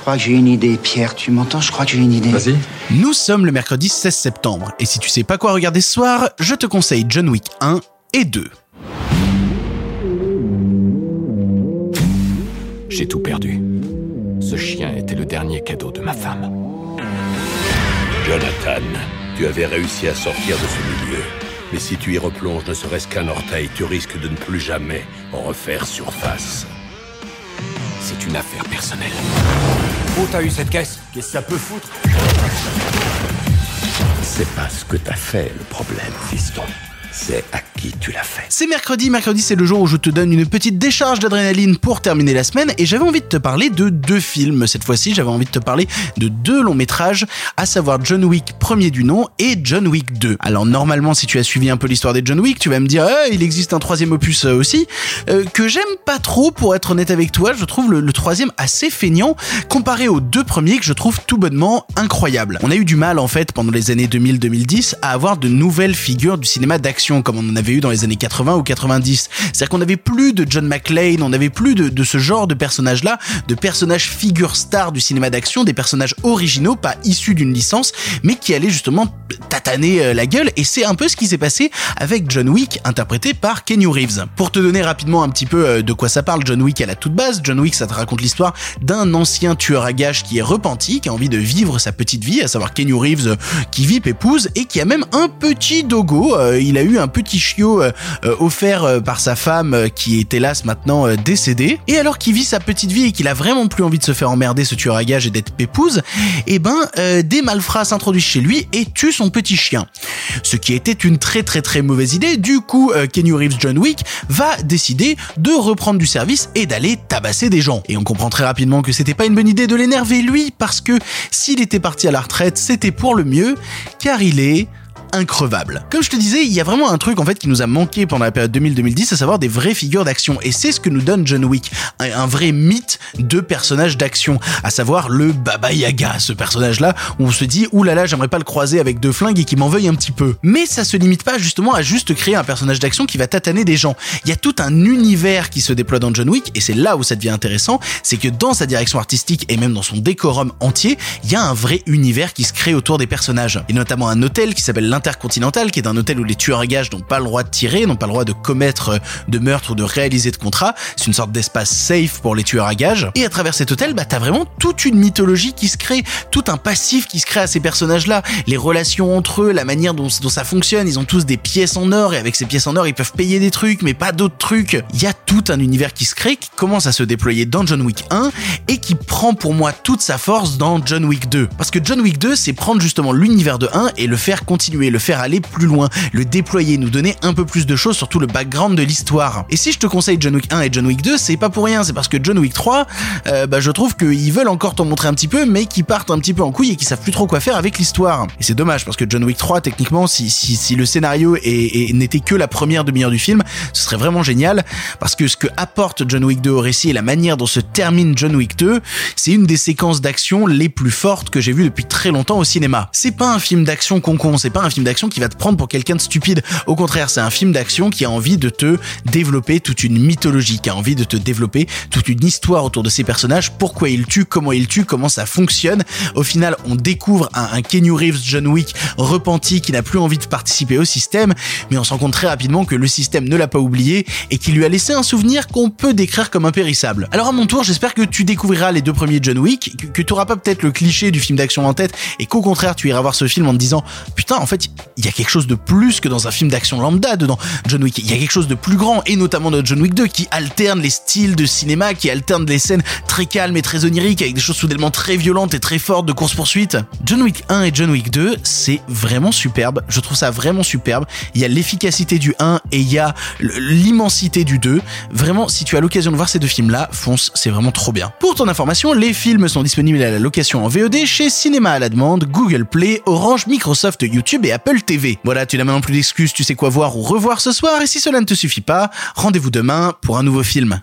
crois que j'ai une idée, Pierre. Tu m'entends? Je crois que j'ai une idée. Vas-y. Nous sommes le mercredi 16 septembre, et si tu sais pas quoi regarder ce soir, je te conseille John Wick 1 et 2. J'ai tout perdu. Ce chien était le dernier cadeau de ma femme. Jonathan, tu avais réussi à sortir de ce milieu. Mais si tu y replonges ne serait-ce qu'un orteil, tu risques de ne plus jamais en refaire surface. C'est une affaire personnelle. Où t'as eu cette caisse Qu'est-ce que ça peut foutre C'est pas ce que t'as fait le problème, fiston. C'est à qui tu l'as fait. C'est mercredi, mercredi c'est le jour où je te donne une petite décharge d'adrénaline pour terminer la semaine et j'avais envie de te parler de deux films. Cette fois-ci j'avais envie de te parler de deux longs métrages, à savoir John Wick premier du nom et John Wick 2. Alors normalement si tu as suivi un peu l'histoire des John Wick, tu vas me dire eh, il existe un troisième opus euh, aussi, euh, que j'aime pas trop pour être honnête avec toi, je trouve le, le troisième assez feignant comparé aux deux premiers que je trouve tout bonnement incroyables. On a eu du mal en fait pendant les années 2000-2010 à avoir de nouvelles figures du cinéma d'action comme on en avait eu dans les années 80 ou 90. C'est-à-dire qu'on n'avait plus de John McClane, on n'avait plus de, ce genre de personnages-là, de personnages figures stars du cinéma d'action, des personnages originaux, pas issus d'une licence, mais qui allaient justement tataner euh, la gueule. Et c'est un peu ce qui s'est passé avec John Wick, interprété par Kenny Reeves. Pour te donner rapidement un petit peu euh, de quoi ça parle, John Wick à la toute base, John Wick ça te raconte l'histoire d'un ancien tueur à gages qui est repenti, qui a envie de vivre sa petite vie, à savoir Kenny Reeves euh, qui vit épouse et qui a même un petit dogo. il a un petit chiot euh, euh, offert euh, par sa femme qui est hélas maintenant décédée. Et alors qu'il vit sa petite vie et qu'il a vraiment plus envie de se faire emmerder ce tueur à gage et d'être pépouse, et eh ben des malfrats s'introduisent chez lui et tuent son petit chien. Ce qui était une très très très mauvaise idée. Du coup, Kenny Reeves John Wick va décider de reprendre du service et d'aller tabasser des gens. Et on comprend très rapidement que c'était pas une bonne idée de l'énerver lui parce que s'il était parti à la retraite, c'était pour le mieux car il est increvable. Comme je te disais, il y a vraiment un truc en fait qui nous a manqué pendant la période 2000-2010, à savoir des vraies figures d'action. Et c'est ce que nous donne John Wick, un, vrai mythe de personnage d'action, à savoir le Baba Yaga, ce personnage-là où on se dit oulala, j'aimerais pas le croiser avec deux flingues et qui m'en veuille un petit peu. Mais ça se limite pas justement à juste créer un personnage d'action qui va tataner des gens. Il y a tout un univers qui se déploie dans John Wick et c'est là où ça devient intéressant, c'est que dans sa direction artistique et même dans son décorum entier, il y a un vrai univers qui se crée autour des personnages. Et notamment un hôtel qui s'appelle Intercontinental, qui est un hôtel où les tueurs à gages n'ont pas le droit de tirer, n'ont pas le droit de commettre de meurtre ou de réaliser de contrat. C'est une sorte d'espace safe pour les tueurs à gages. Et à travers cet hôtel, bah, t'as vraiment toute une mythologie qui se crée, tout un passif qui se crée à ces personnages-là, les relations entre eux, la manière dont, dont ça fonctionne. Ils ont tous des pièces en or et avec ces pièces en or, ils peuvent payer des trucs, mais pas d'autres trucs. Il y a tout un univers qui se crée, qui commence à se déployer dans John Wick 1 et qui prend pour moi toute sa force dans John Wick 2. Parce que John Wick 2, c'est prendre justement l'univers de 1 et le faire continuer, le faire aller plus loin, le déployer, nous donner un peu plus de choses sur tout le background de l'histoire. Et si je te conseille John Wick 1 et John Wick 2, c'est pas pour rien, c'est parce que John Wick 3, euh, bah, je trouve qu'ils veulent encore t'en montrer un petit peu, mais qui partent un petit peu en couille et qui savent plus trop quoi faire avec l'histoire. Et c'est dommage parce que John Wick 3, techniquement, si, si, si le scénario n'était que la première demi-heure du film, ce serait vraiment génial parce que ce que apporte John Wick 2 au récit et la manière dont se termine John Wick 2, c'est une des séquences d'action les plus fortes que j'ai vues depuis très longtemps au cinéma. C'est pas un film d'action concon, c'est pas un film d'action qui va te prendre pour quelqu'un de stupide. Au contraire, c'est un film d'action qui a envie de te développer toute une mythologie, qui a envie de te développer toute une histoire autour de ces personnages, pourquoi ils tuent, comment ils tuent, comment ça fonctionne. Au final, on découvre un, un Kenny Reeves John Wick repenti qui n'a plus envie de participer au système, mais on se rend compte très rapidement que le système ne l'a pas oublié et qui lui a laissé un souvenir qu'on peut décrire comme impérissable. Alors à mon tour, j'espère que tu découvriras les deux premiers John Wick, que, que tu auras pas peut-être le cliché du film d'action en tête et qu'au contraire tu iras voir ce film en te disant putain en fait il y a quelque chose de plus que dans un film d'action lambda dedans John Wick. Il y a quelque chose de plus grand et notamment dans John Wick 2 qui alterne les styles de cinéma, qui alterne les scènes très calmes et très oniriques avec des choses soudainement très violentes et très fortes de course poursuite. John Wick 1 et John Wick 2, c'est vraiment superbe. Je trouve ça vraiment superbe. Il y a l'efficacité du 1 et il y a l'immensité du 2. Vraiment, si tu as l'occasion de voir ces deux films-là, fonce, c'est vraiment trop bien. Pour ton information, les films sont disponibles à la location en VOD chez Cinéma à la demande, Google Play, Orange, Microsoft, YouTube et Apple TV. Voilà, tu n'as maintenant plus d'excuses, tu sais quoi voir ou revoir ce soir et si cela ne te suffit pas, rendez-vous demain pour un nouveau film.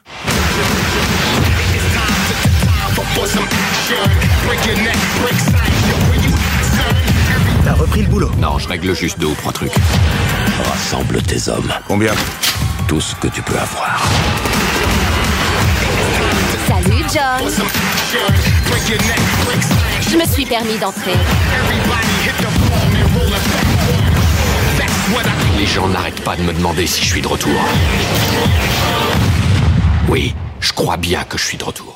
T'as repris le boulot Non, je règle juste deux ou trois trucs. Rassemble tes hommes. Combien Tout ce que tu peux avoir. Salut John Je me suis permis d'entrer. Gens n'arrêtent pas de me demander si je suis de retour. Oui, je crois bien que je suis de retour.